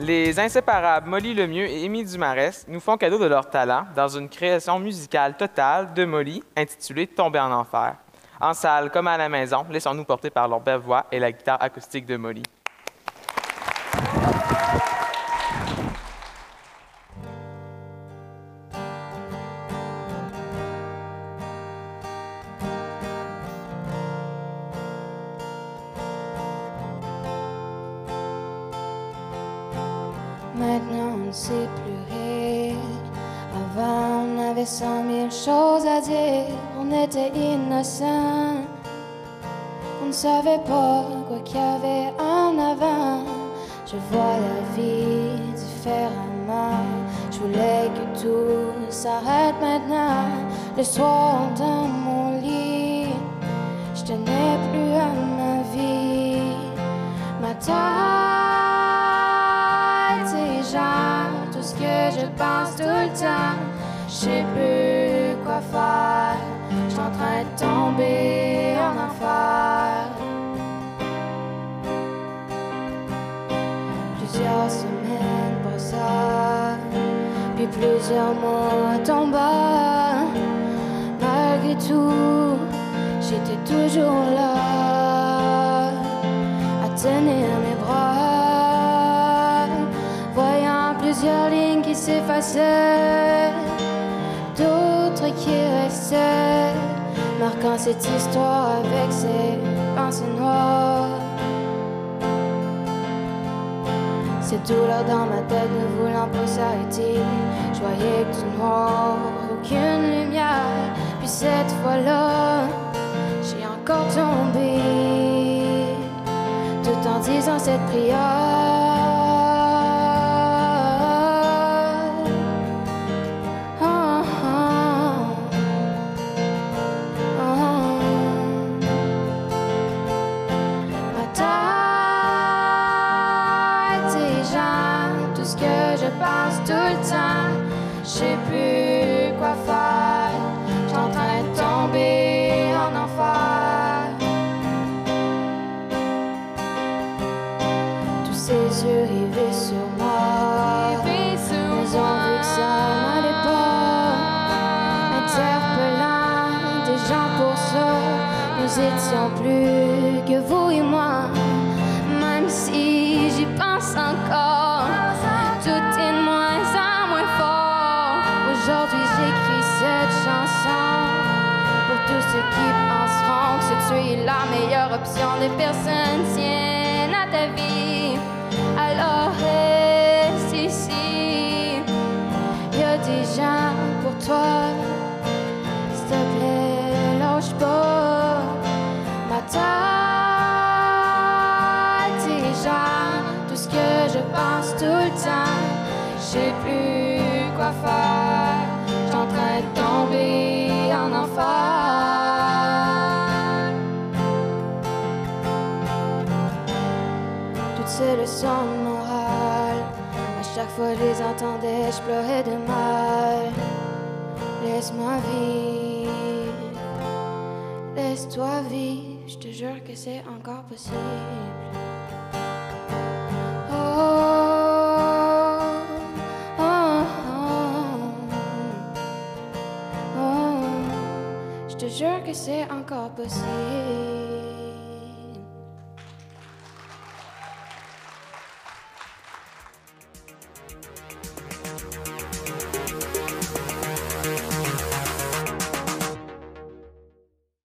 Les inséparables Molly Lemieux et Émy Dumarès nous font cadeau de leur talent dans une création musicale totale de Molly intitulée Tomber en enfer. En salle comme à la maison, laissons-nous porter par leur belle voix et la guitare acoustique de Molly. Ne sait plus rire. Avant on avait cent mille choses à dire. On était innocents. On ne savait pas quoi qu'il y avait en avant. Je vois la vie différemment. Je voulais que tout s'arrête maintenant. Le soir dans mon lit, je tenais plus à ma sais plus quoi faire. Je suis en train de tomber en enfer. Plusieurs semaines passent, puis plusieurs mois tombent. Malgré tout, j'étais toujours là à tenir mes bras, voyant plusieurs lignes qui s'effaçaient, qui restaient, marquant cette histoire avec ses pensées noires. Cette douleur dans ma tête ne voulant pas s'arrêter. Je voyais que du noir, aucune lumière. Puis cette fois-là, j'ai encore tombé. Tout en disant cette prière. Pense tout le temps. Je sais plus quoi faire. Je suis en train de tomber en enfer. Tous ces yeux rivés sur moi. Ils ont vu que ça n'allait pas. Interpellant des gens pour ça. Nous étions plus meilleure option. Les personnes tiennent à ta vie, alors reste ici. Y a des pour toi, s'il te plaît, lâche pas ma genre tout ce que je pense tout le temps. Je sais plus quoi faire, Toutes ces leçons de morale, à chaque fois je les entendais, je pleurais de mal. Laisse-moi vivre. Laisse-toi vivre, je te jure que c'est encore possible. Oh, oh, oh, oh. Je te jure que c'est encore possible.